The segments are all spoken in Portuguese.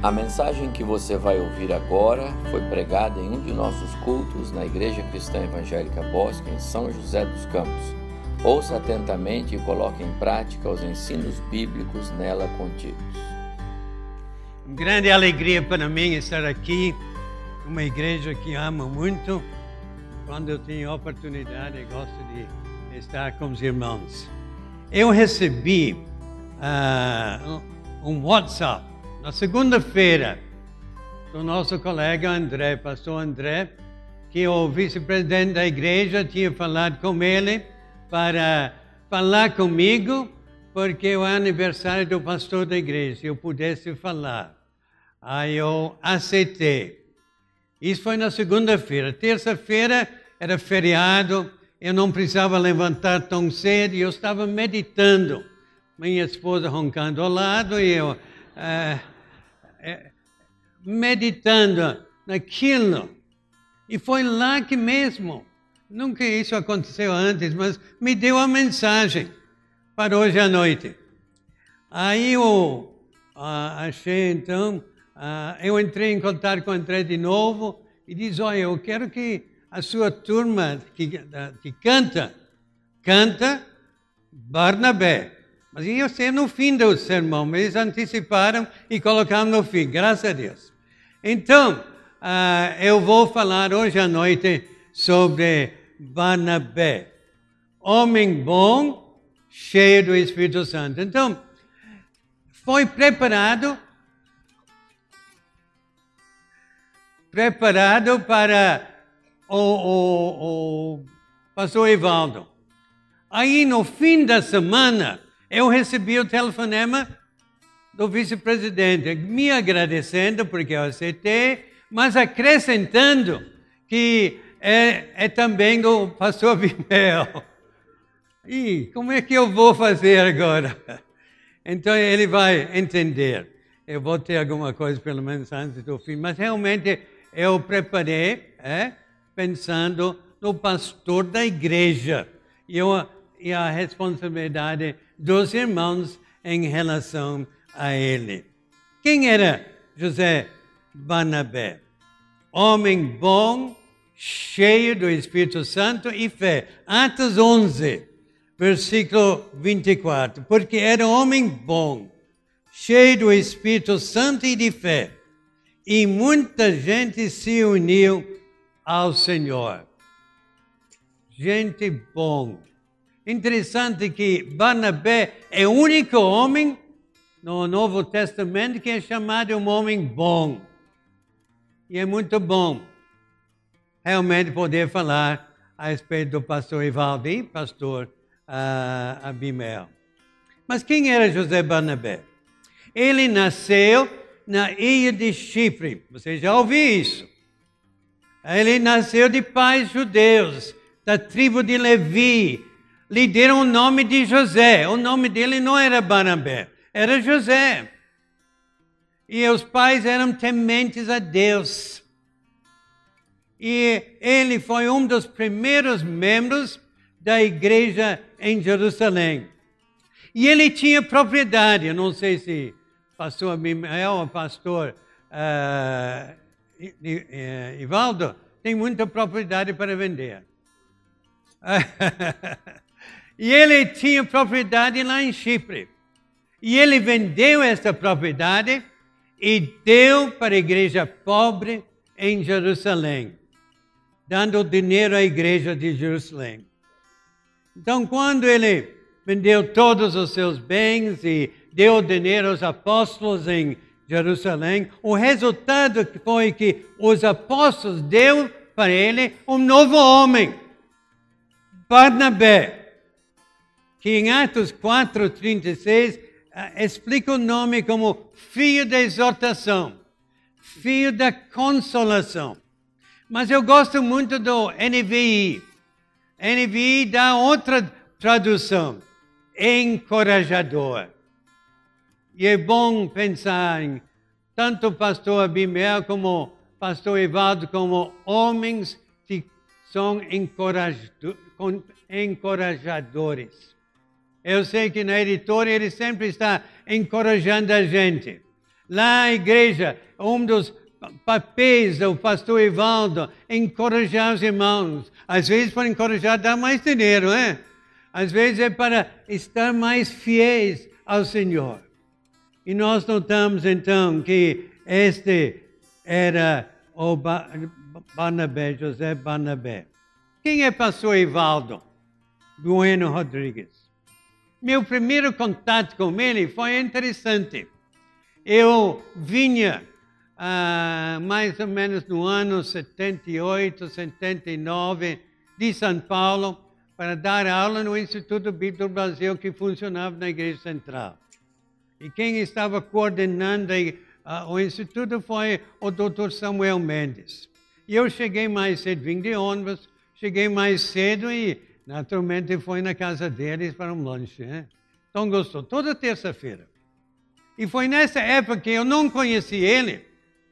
A mensagem que você vai ouvir agora foi pregada em um de nossos cultos na Igreja Cristã Evangélica Bosque, em São José dos Campos. Ouça atentamente e coloque em prática os ensinos bíblicos nela contidos. Grande alegria para mim estar aqui, uma igreja que amo muito. Quando eu tenho oportunidade, gosto de estar com os irmãos. Eu recebi uh, um WhatsApp na segunda-feira do nosso colega André, pastor André, que o vice-presidente da igreja tinha falado com ele para falar comigo, porque é o aniversário do pastor da igreja, eu pudesse falar. Aí eu aceitei. Isso foi na segunda-feira. Terça-feira era feriado, eu não precisava levantar tão cedo e eu estava meditando. Minha esposa roncando ao lado e eu é, é, meditando naquilo. E foi lá que mesmo, nunca isso aconteceu antes, mas me deu a mensagem para hoje à noite. Aí eu ah, achei então, ah, eu entrei em contato com o André de novo e disse, olha, eu quero que a sua turma que, que canta, canta Barnabé. Mas ia ser no fim do sermão, mas eles anteciparam e colocaram no fim, graças a Deus. Então, uh, eu vou falar hoje à noite sobre Barnabé, homem bom, cheio do Espírito Santo. Então, foi preparado preparado para o, o, o pastor Evaldo. Aí, no fim da semana, eu recebi o telefonema do vice-presidente, me agradecendo porque eu aceitei, mas acrescentando que é, é também do pastor Vimel. E como é que eu vou fazer agora? Então ele vai entender. Eu vou ter alguma coisa, pelo menos antes do fim, mas realmente eu preparei, é, pensando no pastor da igreja e, eu, e a responsabilidade dos irmãos em relação a ele. Quem era José Barnabé? Homem bom, cheio do Espírito Santo e fé. Atos 11, versículo 24. Porque era homem bom, cheio do Espírito Santo e de fé. E muita gente se uniu ao Senhor. Gente bom. Interessante que Barnabé é o único homem no Novo Testamento que é chamado um homem bom. E é muito bom realmente poder falar a respeito do pastor Ivaldo e pastor uh, Abimel. Mas quem era José Barnabé? Ele nasceu na ilha de Chipre. Você já ouviu isso? Ele nasceu de pais judeus, da tribo de Levi, lhe deram o nome de José. O nome dele não era Barnabé, era José. E os pais eram tementes a Deus. E ele foi um dos primeiros membros da igreja em Jerusalém. E ele tinha propriedade, eu não sei se pastor Abimael ou pastor uh, Ivaldo, tem muita propriedade para vender. E ele tinha propriedade lá em Chipre. E ele vendeu essa propriedade e deu para a igreja pobre em Jerusalém, dando dinheiro à igreja de Jerusalém. Então, quando ele vendeu todos os seus bens e deu dinheiro aos apóstolos em Jerusalém, o resultado foi que os apóstolos deu para ele um novo homem, Barnabé que em Atos 4,36 eh, explica o nome como filho da exortação, filho da consolação. Mas eu gosto muito do NVI. NVI dá outra tradução, encorajador. E é bom pensar em tanto o pastor Abimel como o pastor Evaldo como homens que são encorajadores. Eu sei que na editora ele sempre está encorajando a gente. Lá igreja, um dos papéis do pastor Evaldo, encorajar os irmãos. Às vezes para encorajar, dar mais dinheiro, é? Às vezes é para estar mais fiéis ao Senhor. E nós notamos então que este era o Barnabé, José Barnabé. Quem é pastor Evaldo? Bueno Rodrigues. Meu primeiro contato com ele foi interessante. Eu vinha ah, mais ou menos no ano 78, 79, de São Paulo, para dar aula no Instituto Bíblico Brasil, que funcionava na Igreja Central. E quem estava coordenando uh, o Instituto foi o Dr. Samuel Mendes. E eu cheguei mais cedo, vim de ônibus, cheguei mais cedo e, naturalmente, fui na casa deles para um lanche. Né? Então, gostou. Toda terça-feira. E foi nessa época que eu não conheci ele,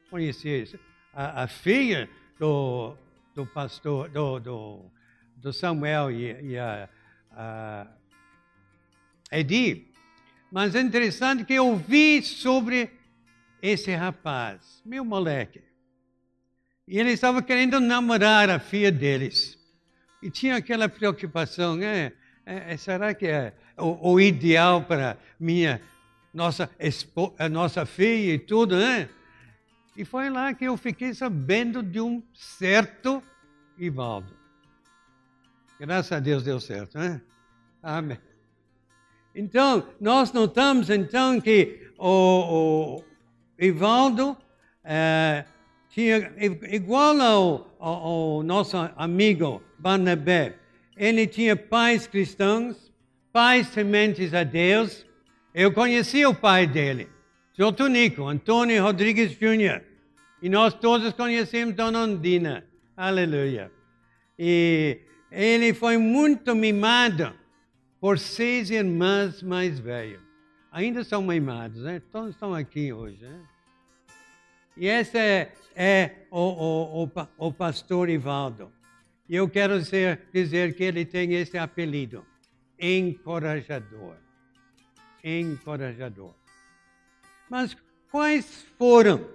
conheci a, a filha do, do pastor, do, do, do Samuel e, e a, a Edi. Mas é interessante que eu vi sobre esse rapaz, meu moleque. E ele estava querendo namorar a filha deles. E tinha aquela preocupação, né? É, é, será que é o, o ideal para minha nossa, a nossa filha e tudo, né? E foi lá que eu fiquei sabendo de um certo Ivaldo. Graças a Deus deu certo, né? Amém. Então, nós notamos então que o, o Ivaldo é, tinha, igual ao, ao, nosso amigo Barnabé, ele tinha pais cristãos, pais tementes a Deus. Eu conheci o pai dele. Seu Tonico, Antônio Rodrigues Jr. E nós todos conhecemos Dona Ondina. Aleluia. E ele foi muito mimado por seis irmãs mais velhas. Ainda são mimados, né? Todos estão aqui hoje, né? E esse é, é o, o, o, o, pastor Ivaldo. E eu quero dizer, dizer que ele tem esse apelido, encorajador. Encorajador. Mas quais foram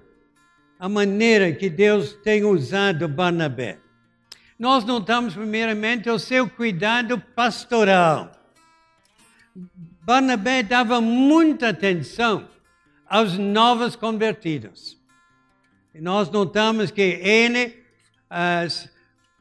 a maneira que Deus tem usado Barnabé? Nós notamos primeiramente o seu cuidado pastoral. Barnabé dava muita atenção aos novos convertidos. Nós notamos que ele uh,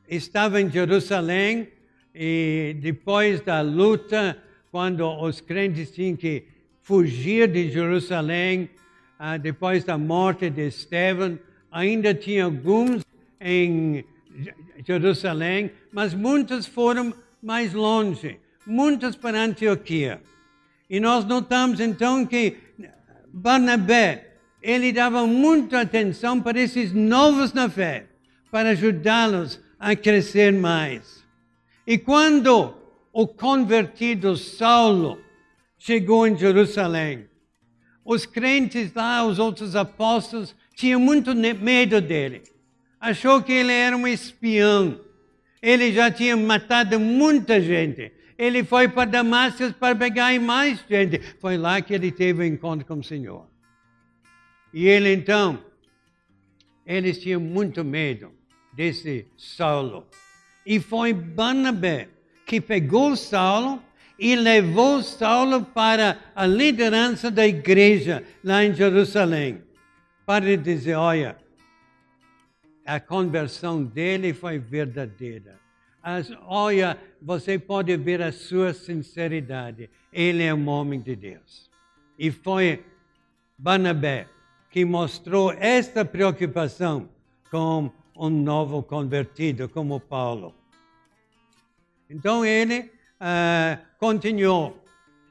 estava em Jerusalém e depois da luta, quando os crentes tinham que fugir de Jerusalém ah, depois da morte de Estevão. Ainda tinha alguns em Jerusalém, mas muitos foram mais longe, muitos para Antioquia. E nós notamos então que Barnabé, ele dava muita atenção para esses novos na fé, para ajudá-los a crescer mais. E quando o convertido Saulo chegou em Jerusalém. Os crentes lá, os outros apóstolos, tinham muito medo dele. Achou que ele era um espião. Ele já tinha matado muita gente. Ele foi para Damasco para pegar mais gente. Foi lá que ele teve o um encontro com o Senhor. E ele então, eles tinham muito medo desse Saulo. E foi Barnabé que pegou Saulo e levou Saulo para a liderança da igreja lá em Jerusalém, para dizer: olha, a conversão dele foi verdadeira. As, olha, você pode ver a sua sinceridade. Ele é um homem de Deus. E foi Barnabé que mostrou esta preocupação com um novo convertido, como Paulo. Então ele uh, continuou.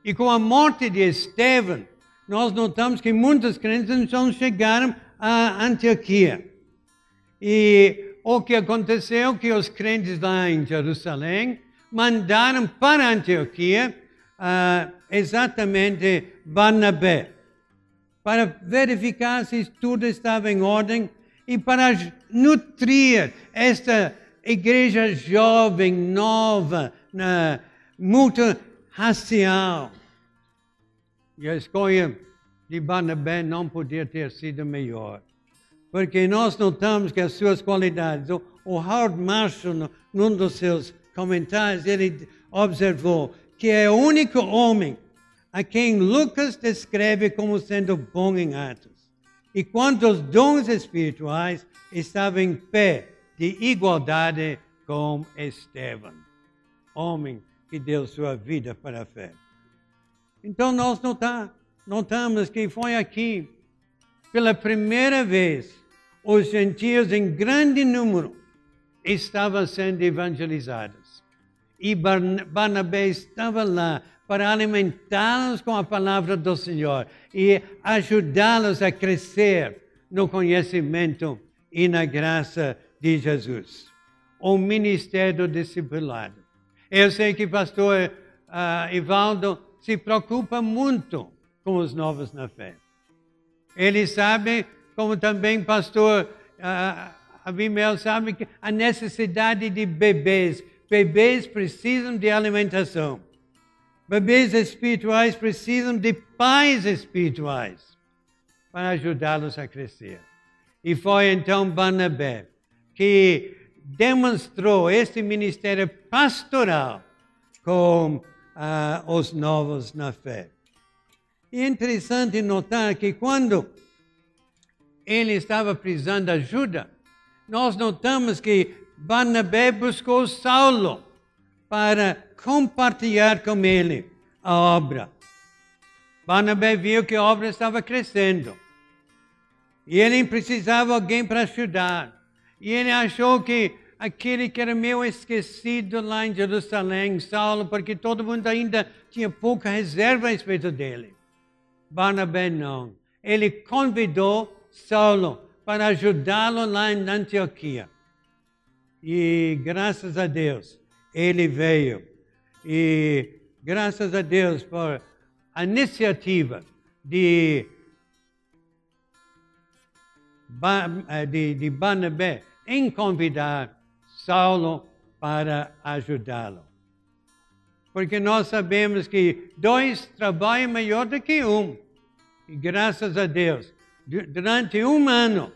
E com a morte de Estevão, nós notamos que muitos crentes então chegaram a Antioquia. E o que aconteceu que os crentes lá em Jerusalém mandaram para Antioquia uh, exatamente Barnabé, para verificar se tudo estava em ordem e para nutrir esta igreja jovem, nova, na, multirracial. E a escolha de Barnabé não podia ter sido melhor. Porque nós notamos que as suas qualidades, o, o Howard Marshall, num dos seus comentários, ele observou que é o único homem a quem Lucas descreve como sendo bom em atos. E quantos dons espirituais estavam em pé de igualdade com Estevão, homem que deu sua vida para a fé. Então nós notamos que foi aqui, pela primeira vez, os gentios em grande número estavam sendo evangelizados. E Barnabé estava lá para alimentá-los com a palavra do Senhor e ajudá-los a crescer no conhecimento e na graça de Jesus. O ministério discipulado. Eu sei que pastor uh, Ivaldo se preocupa muito com os novos na fé. Ele sabe, como também pastor uh, Abimel sabe, que a necessidade de bebês. Bebês precisam de alimentação. Bebês espirituais precisam de pais espirituais para ajudá-los a crescer. E foi então Barnabé que demonstrou este ministério pastoral com uh, os novos na fé. E é interessante notar que quando ele estava precisando de ajuda, nós notamos que Barnabé buscou Saulo para compartilhar com ele a obra. Barnabé viu que a obra estava crescendo. E ele precisava de alguém para ajudar. E ele achou que aquele que era meio esquecido lá em Jerusalém, Saulo, porque todo mundo ainda tinha pouca reserva a respeito dele. Barnabé não. Ele convidou Saulo para ajudá-lo lá em Antioquia. E graças a Deus, ele veio. E graças a Deus por a iniciativa de, de, de Barnabé em convidar Saulo para ajudá-lo. Porque nós sabemos que dois trabalham melhor do que um. E graças a Deus, durante um ano,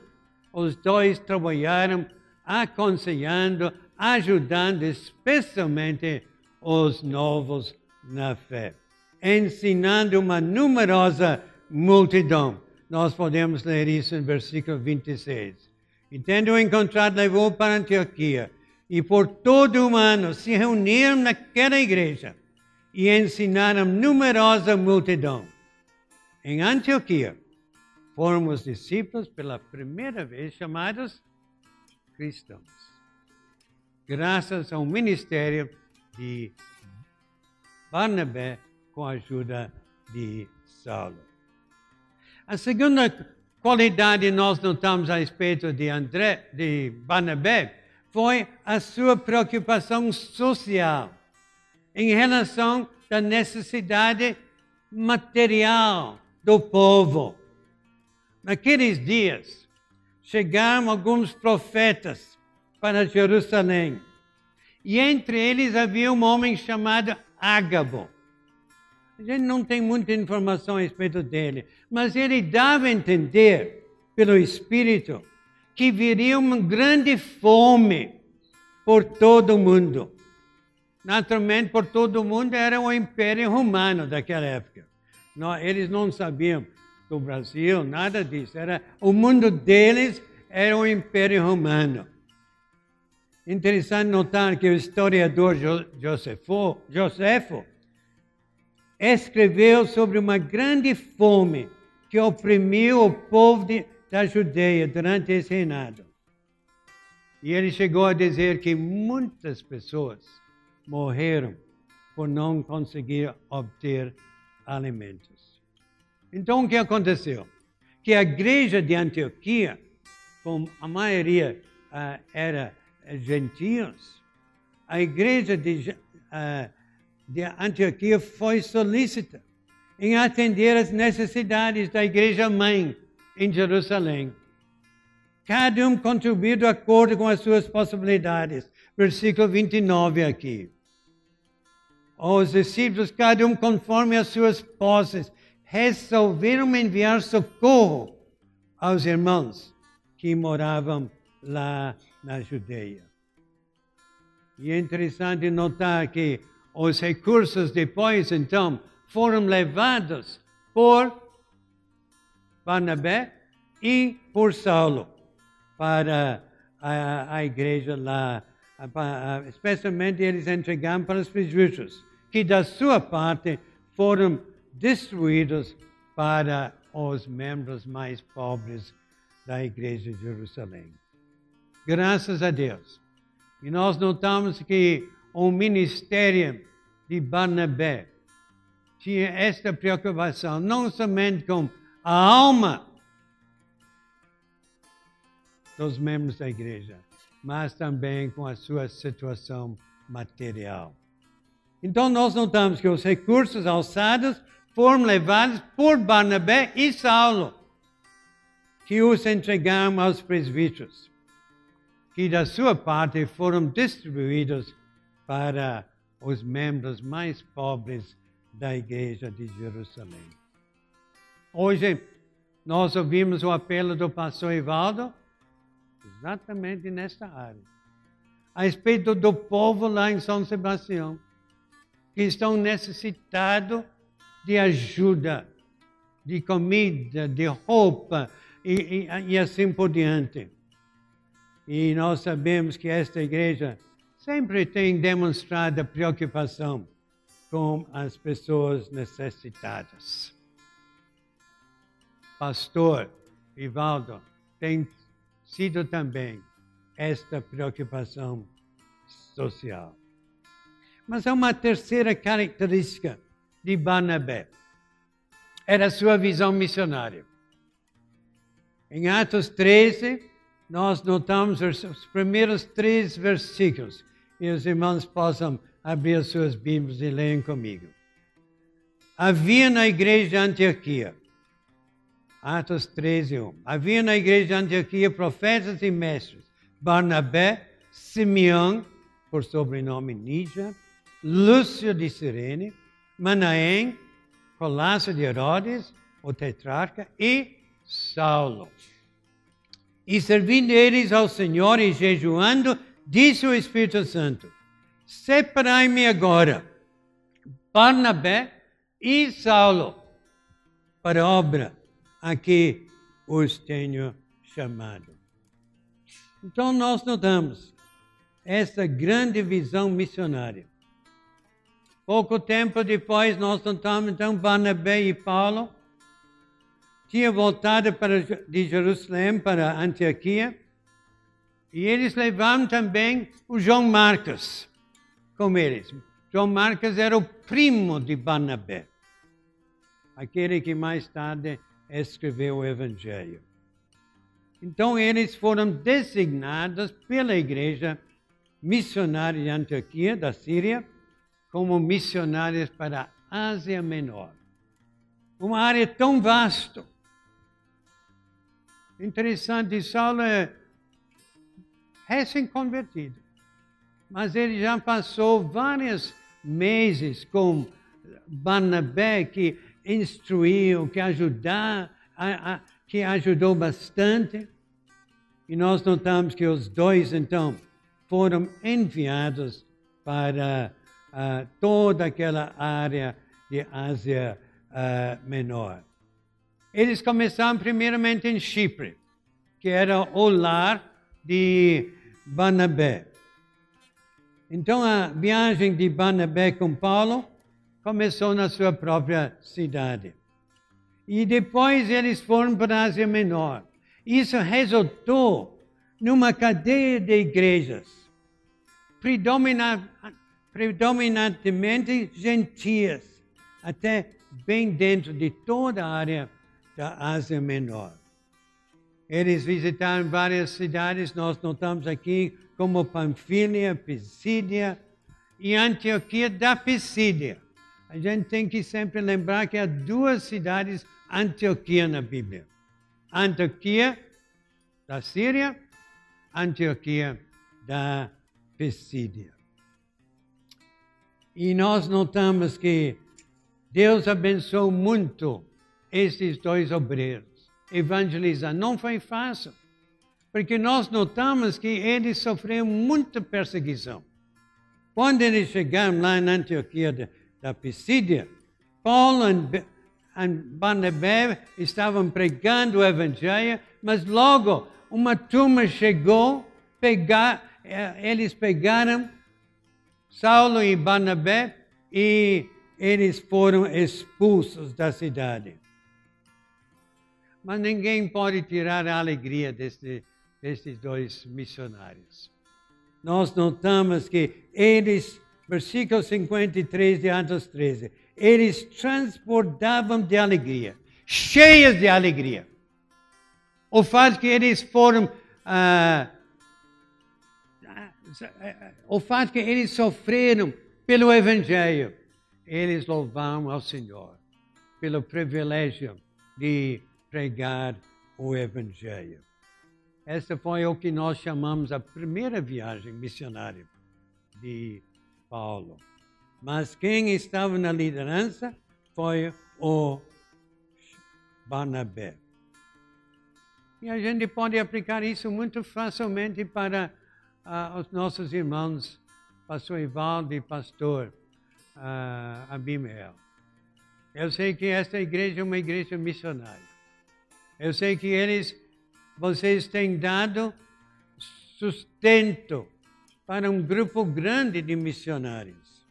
os dois trabalharam aconselhando, ajudando especialmente os novos na fé, ensinando uma numerosa multidão. Nós podemos ler isso em versículo 26. E tendo encontrado, levou para Antioquia. E por todo o ano se reuniram naquela igreja e ensinaram numerosa multidão. Em Antioquia, foram os discípulos pela primeira vez chamados cristãos. Graças ao ministério de Barnabé com a ajuda de Saulo. A segunda qualidade nós notamos a respeito de André, de Barnabé, foi a sua preocupação social em relação à necessidade material do povo. Naqueles dias, chegaram alguns profetas para Jerusalém. E entre eles havia um homem chamado Ágabo. A gente não tem muita informação a respeito dele, mas ele dava a entender, pelo Espírito, que viria uma grande fome por todo o mundo. Naturalmente, por todo o mundo era o Império Romano daquela época. Não, eles não sabiam do Brasil, nada disso. Era, o mundo deles era o Império Romano. Interessante notar que o historiador Josefo, Josefo escreveu sobre uma grande fome que oprimiu o povo de, da Judeia durante esse reinado. E ele chegou a dizer que muitas pessoas morreram por não conseguir obter alimentos. Então o que aconteceu? Que a igreja de Antioquia, como a maioria uh, era gentios, a igreja de de Antioquia foi solícita em atender às necessidades da igreja mãe em Jerusalém. Cada um contribuiu de acordo com as suas possibilidades. Versículo 29 aqui. Os discípulos, cada um conforme as suas posses, resolveram enviar socorro aos irmãos que moravam lá na Judeia. E é interessante notar que os recursos depois, então, foram levados por Barnabé e por Saulo para a, a igreja lá. Especialmente eles entregaram para os presbíteros, que da sua parte foram distribuídos para os membros mais pobres da igreja de Jerusalém. Graças a Deus. E nós notamos que o ministério de Barnabé tinha esta preocupação, não somente com a alma dos membros da igreja, mas também com a sua situação material. Então, nós notamos que os recursos alçados foram levados por Barnabé e Saulo, que os entregaram aos presbíteros, que da sua parte foram distribuídos para os membros mais pobres da igreja de Jerusalém. Hoje, nós ouvimos o apelo do pastor Ivaldo exatamente nesta área. A respeito do povo lá em São Sebastião, que estão necessitados de ajuda, de comida, de roupa e, e, e assim por diante. E nós sabemos que esta igreja sempre tem demonstrado preocupação com as pessoas necessitadas. Pastor Ivaldo tem sido também esta preocupação social. Mas há uma terceira característica de Barnabé. Era sua visão missionária. Em Atos 13, nós notamos os primeiros três versículos. E os irmãos possam abrir as suas Bíblias e leiam comigo. Havia na igreja de Antioquia Atos 13, 1. Havia na igreja de Antioquia profetas e mestres, Barnabé, Simeão, por sobrenome Níger, Lúcio de Sirene, Manaém, Colácio de Herodes, o tetrarca, e Saulo. E servindo eles ao Senhor e jejuando, disse o Espírito Santo: Separai-me agora, Barnabé e Saulo, para a obra a que os tenho chamado. Então nós notamos essa grande visão missionária. Pouco tempo depois nós notamos então Barnabé e Paulo tinham voltado para, de Jerusalém para Antioquia e eles levaram também o João Marcos com eles. João Marcos era o primo de Barnabé, aquele que mais tarde escreveu o Evangelho. Então, eles foram designados pela igreja missionária de Antioquia, da Síria, como missionários para a Ásia Menor. Uma área tão vasta. Interessante, Saulo é recém-convertido, mas ele já passou vários meses com Barnabé, que instruiu, que ajudar, a, a, que ajudou bastante. E nós notamos que os dois, então, foram enviados para uh, toda aquela área de Ásia uh, Menor. Eles começaram primeiramente em Chipre, que era o lar de Barnabé. Então a viagem de Barnabé com Paulo começou na sua própria cidade. E depois eles foram para a Ásia Menor. Isso resultou numa cadeia de igrejas, predominantemente gentias, até bem dentro de toda a área da Ásia Menor. Eles visitaram várias cidades, nós notamos aqui, como Panfilia, Pisídia e Antioquia da Pisídia. A gente tem que sempre lembrar que há duas cidades Antioquia na Bíblia. Antioquia da Síria, Antioquia da Pisídia. E nós notamos que Deus abençoou muito esses dois obreiros. Evangelizar não foi fácil, porque nós notamos que eles sofreram muita perseguição. Quando eles chegaram lá na Antioquia da, da Pisídia, Paulo e Barnabé estavam pregando o Evangelho, mas logo uma turma chegou, pegar, eh, eles pegaram Saulo e Barnabé e eles foram expulsos da cidade. Mas ninguém pode tirar a alegria deste, destes dois missionários. Nós notamos que eles, versículo 53 de Atos 13, eles transportavam de alegria, cheias de alegria. O fato que eles foram. Ah, o fato que eles sofreram pelo Evangelho, eles louvaram ao Senhor pelo privilégio de pregar o Evangelho. Essa foi o que nós chamamos a primeira viagem missionária de Paulo. Mas quem estava na liderança foi o Barnabé. E a gente pode aplicar isso muito facilmente para uh, os nossos irmãos, pastor Ivaldo e pastor uh. Eu sei que esta igreja é uma igreja missionária. Eu sei que eles, vocês têm dado sustento para um grupo grande de missionários.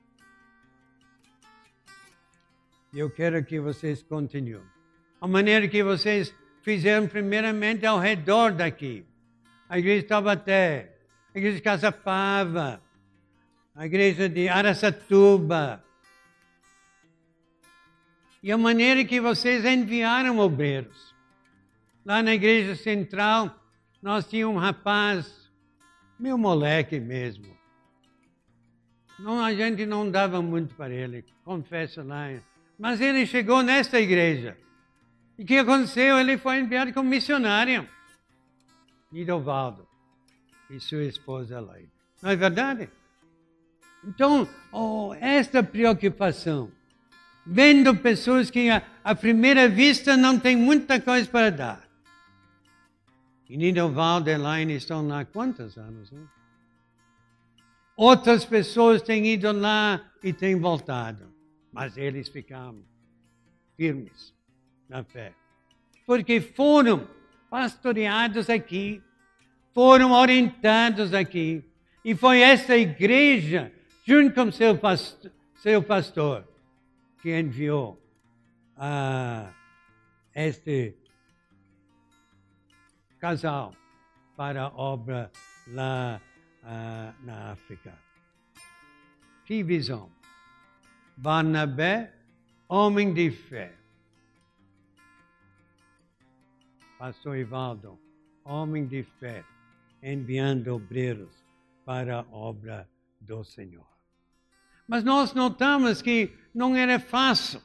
E eu quero que vocês continuem. A maneira que vocês fizeram primeiramente ao redor daqui. A igreja de Taubaté, a igreja de Casapava, a igreja de Aracatuba. E a maneira que vocês enviaram obreiros. Lá na igreja central, nós tínhamos um rapaz, meu moleque mesmo. Não, a gente não dava muito para ele, confesso lá. Mas ele chegou nesta igreja. E o que aconteceu? Ele foi enviado como missionário. Nidovaldo e sua esposa Laide. Não é verdade? Então, oh, esta preocupação, vendo pessoas que à primeira vista não têm muita coisa para dar. E Nidovaldo e Elaine estão lá há quantos anos? Né? Outras pessoas têm ido lá e têm voltado mas eles ficaram firmes na fé. Porque foram pastoreados aqui, foram orientados aqui. E foi essa igreja, junto com seu pastor, seu pastor que enviou a este casal para a obra lá uh, na África. Que visão! Barnabé, homem de fé. Pastor Ivaldo, homem de fé, enviando obreiros para a obra do Senhor. Mas nós notamos que não era fácil.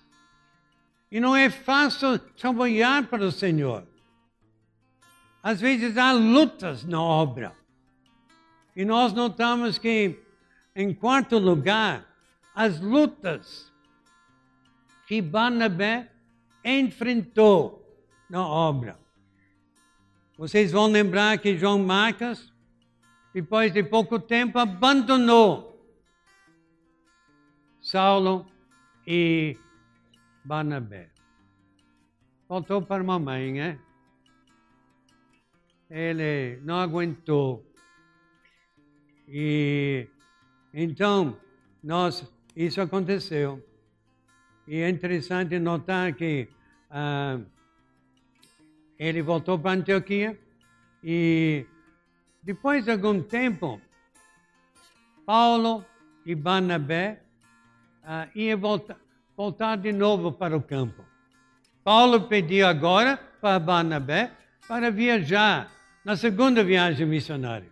E não é fácil trabalhar para o Senhor. Às vezes há lutas na obra. E nós notamos que, em quarto lugar, as lutas que Barnabé enfrentou na obra. Vocês vão lembrar que João Marcos, depois de pouco tempo, abandonou Saulo e Barnabé. Voltou para a mamãe, né? Ele não aguentou. E então nós isso aconteceu. E é interessante notar que ah, ele voltou para Antioquia e depois de algum tempo, Paulo e Barnabé ah, iam voltar, voltar de novo para o campo. Paulo pediu agora para Barnabé para viajar na segunda viagem missionária.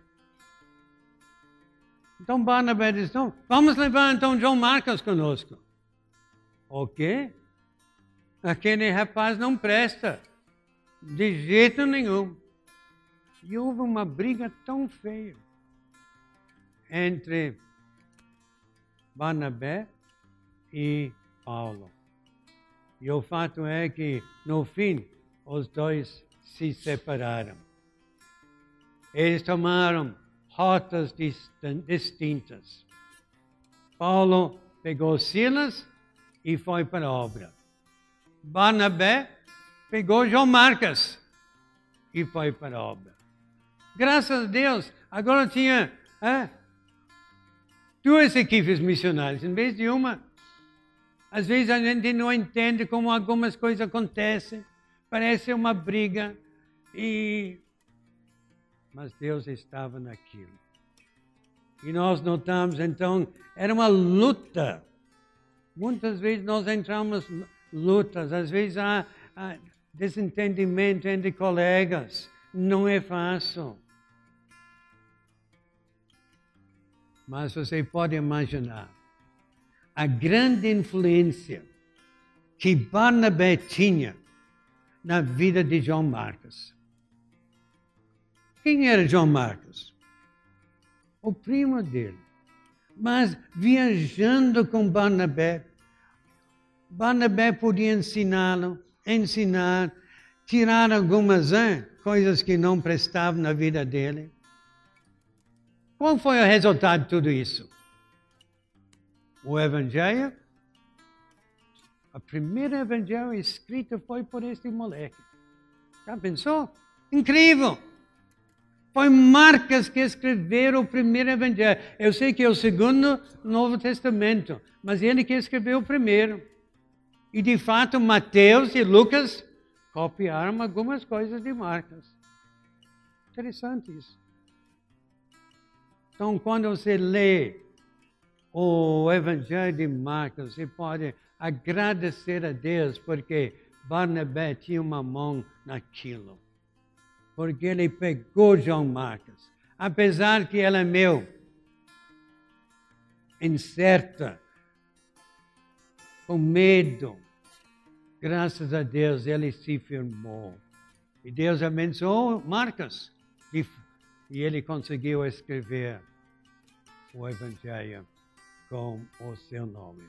Então Barnabé disse, então, vamos levar então João Marcos conosco. O quê? Aquele rapaz não presta. De jeito nenhum. E houve uma briga tão feia entre Barnabé e Paulo. E o fato é que, no fim, os dois se separaram. Eles tomaram rotas distintas. Paulo pegou Silas e foi para a obra. Barnabé pegou João Marcos e foi para a obra. Graças a Deus, agora tinha é, duas equipes missionárias, em vez de uma. Às vezes a gente não entende como algumas coisas acontecem, parece uma briga, e... mas Deus estava naquilo. E nós notamos então, era uma luta. Muitas vezes nós entramos lutas, às vezes há, há desentendimento entre colegas, não é fácil. Mas você pode imaginar a grande influência que Barnabé tinha na vida de João Marcos. Quem era João Marcos? O primo dele. Mas viajando com Barnabé, Barnabé podia ensiná-lo, ensinar, tirar algumas coisas que não prestavam na vida dele. Qual foi o resultado de tudo isso? O Evangelho, a primeira Evangelho escrita foi por este moleque. Já pensou? Incrível! Foi Marcos que escreveu o primeiro Evangelho. Eu sei que é o segundo Novo Testamento, mas ele que escreveu o primeiro. E de fato, Mateus e Lucas copiaram algumas coisas de Marcos. Interessante isso. Então, quando você lê o Evangelho de Marcos, você pode agradecer a Deus porque Barnabé tinha uma mão naquilo. Porque ele pegou João Marcos. Apesar que ela é meu, incerta, com medo, graças a Deus ele se firmou. E Deus abençoou Marcos. E e ele conseguiu escrever o Evangelho com o seu nome.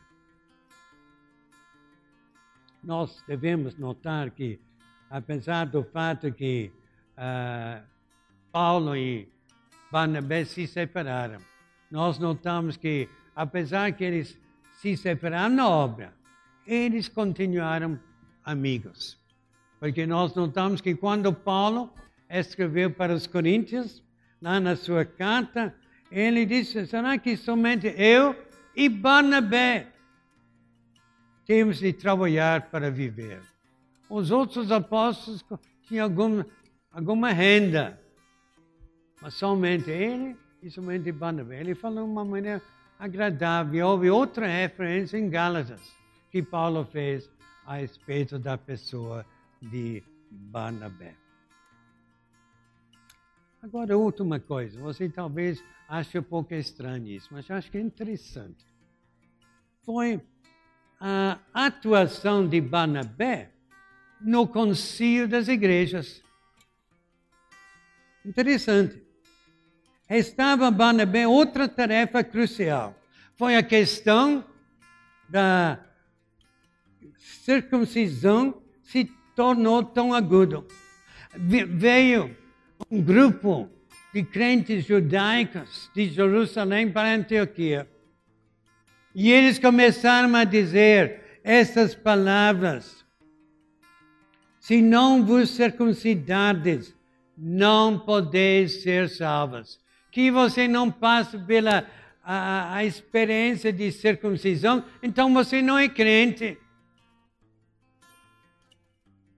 Nós devemos notar que, apesar do fato que uh, Paulo e Barnabé se separaram, nós notamos que, apesar que eles se separaram na obra, eles continuaram amigos. Porque nós notamos que quando Paulo escreveu para os Coríntios, lá na sua carta, ele disse: será que somente eu e Barnabé temos de trabalhar para viver? Os outros apóstolos tinham alguma, alguma renda, mas somente ele e somente Barnabé. Ele falou de uma maneira agradável. Houve outra referência em Gálatas que Paulo fez a respeito da pessoa de Barnabé. Agora, última coisa, você talvez ache um pouco estranho isso, mas acho que é interessante. Foi a atuação de Barnabé no concílio das igrejas. Interessante. Estava Barnabé outra tarefa crucial. Foi a questão da circuncisão se tornou tão agudo. Veio um grupo de crentes judaicos de Jerusalém para Antioquia. E eles começaram a dizer essas palavras: Se não vos circuncidardes, não podeis ser salvos. Que você não passe pela a, a experiência de circuncisão, então você não é crente.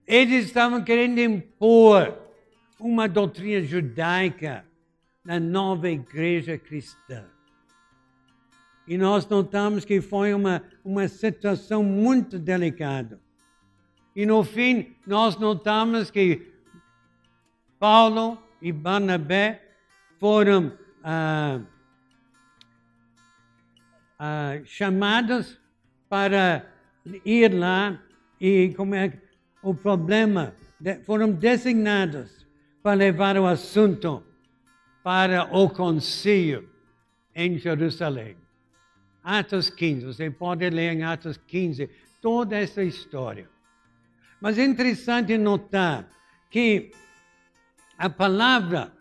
Eles estavam querendo impor uma doutrina judaica na nova igreja cristã. E nós notamos que foi uma, uma situação muito delicada. E no fim, nós notamos que Paulo e Barnabé foram ah, ah, chamados para ir lá e como é o problema foram designados para levar o assunto para o concílio em Jerusalém. Atos 15, você pode ler em Atos 15 toda essa história. Mas é interessante notar que a palavra,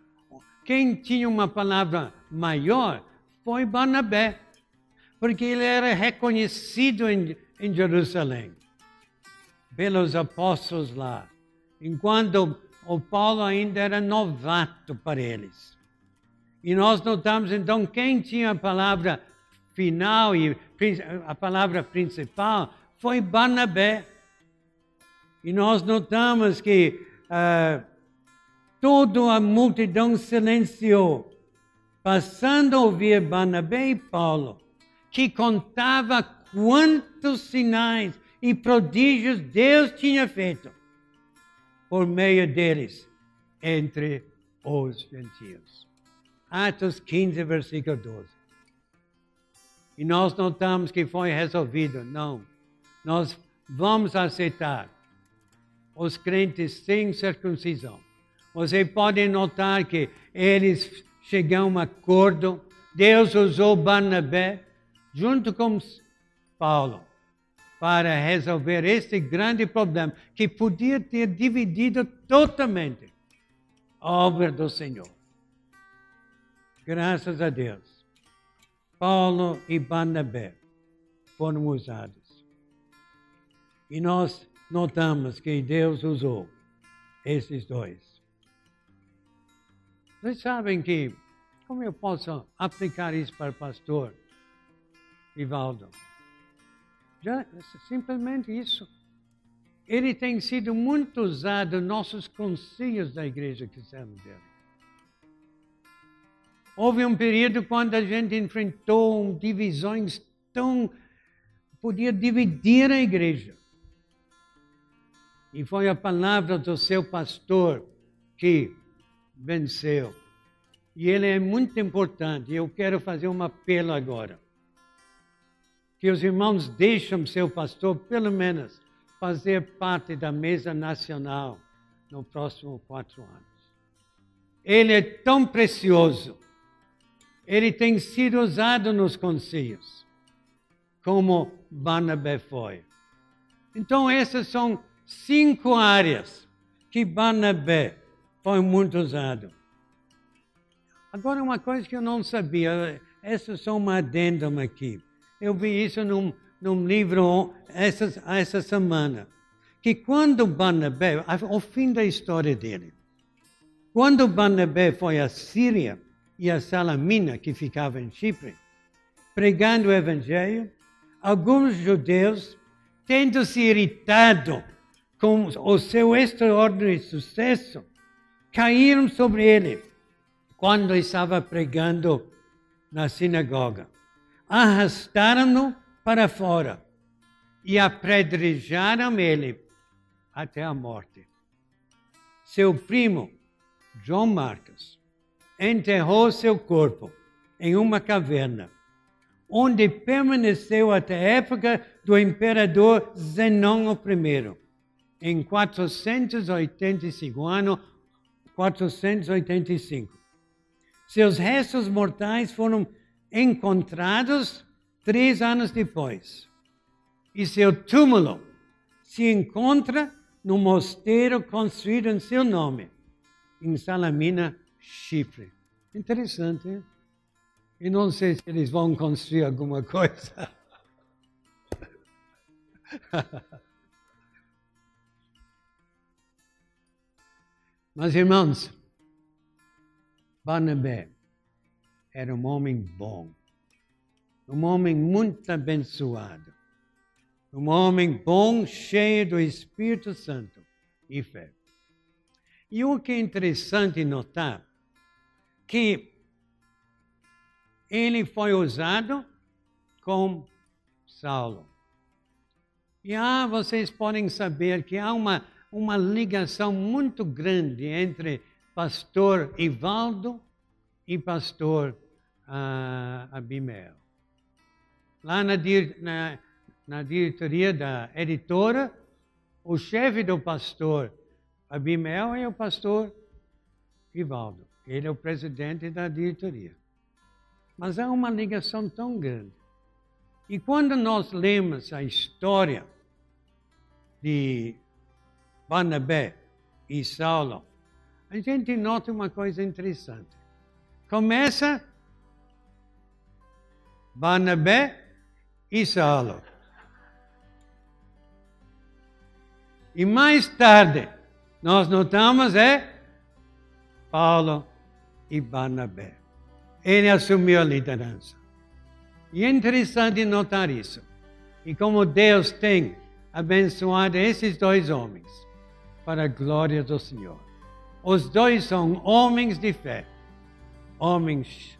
quem tinha uma palavra maior foi Barnabé, porque ele era reconhecido em, em Jerusalém pelos apóstolos lá, enquanto o Paulo ainda era novato para eles. E nós notamos então quem tinha a palavra final e a palavra principal foi Barnabé. E nós notamos que uh, toda a multidão silenciou, passando a ouvir Barnabé e Paulo, que contava quantos sinais e prodígios Deus tinha feito por meio deles entre os gentios. Atos 15, versículo 12. E nós notamos que foi resolvido. Não. Nós vamos aceitar os crentes sem circuncisão. Você pode notar que eles chegaram a um acordo. Deus usou Barnabé junto com Paulo para resolver este grande problema que podia ter dividido totalmente a obra do Senhor. Graças a Deus, Paulo e Barnabé foram usados. E nós notamos que Deus usou esses dois. Vocês sabem que, como eu posso aplicar isso para o pastor Ivaldo? Já, simplesmente isso. Ele tem sido muito usado nos nossos conselhos da igreja cristã dele. Houve um período quando a gente enfrentou divisões tão. podia dividir a igreja. E foi a palavra do seu pastor que venceu. E ele é muito importante. Eu quero fazer um apelo agora que os irmãos deixem seu pastor, pelo menos, fazer parte da mesa nacional no próximo quatro anos. Ele é tão precioso. Ele tem sido usado nos conselhos, como Barnabé foi. Então, essas são cinco áreas que Barnabé foi muito usado. Agora, uma coisa que eu não sabia, essas são uma adendum aqui. Eu vi isso num, num livro essa, essa semana. Que quando Barnabé, ao fim da história dele, quando Barnabé foi à Síria e a Salamina, que ficava em Chipre, pregando o Evangelho, alguns judeus, tendo-se irritado com o seu extraordinário sucesso, caíram sobre ele quando estava pregando na sinagoga arrastaram-no para fora e apedrejaram ele até a morte. Seu primo, João Marcos, enterrou seu corpo em uma caverna, onde permaneceu até a época do imperador Zenon I, em 485 ano 485. Seus restos mortais foram encontrados três anos depois. E seu túmulo se encontra no mosteiro construído em seu nome, em Salamina, Chipre. Interessante, hein? E não sei se eles vão construir alguma coisa. Mas, irmãos, Barnabé, era um homem bom, um homem muito abençoado, um homem bom, cheio do Espírito Santo e fé. E o que é interessante notar, que ele foi usado com Saulo. E ah, vocês podem saber que há uma, uma ligação muito grande entre pastor Ivaldo e pastor uh, Abimel. Lá na, na, na diretoria da editora, o chefe do pastor Abimel é o pastor Ivaldo. Ele é o presidente da diretoria. Mas há uma ligação tão grande. E quando nós lemos a história de Barnabé e Saulo, a gente nota uma coisa interessante. Começa Barnabé e Saulo. E mais tarde, nós notamos é Paulo e Barnabé. Ele assumiu a liderança. E é interessante notar isso. E como Deus tem abençoado esses dois homens para a glória do Senhor. Os dois são homens de fé, homens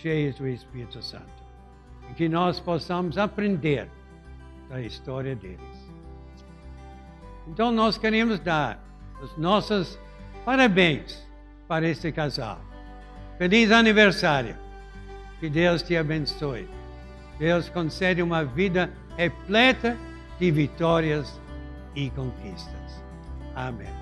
cheios do Espírito Santo. E que nós possamos aprender da história deles. Então nós queremos dar os nossos parabéns para esse casal. Feliz aniversário. Que Deus te abençoe. Deus concede uma vida repleta de vitórias e conquistas. Amém.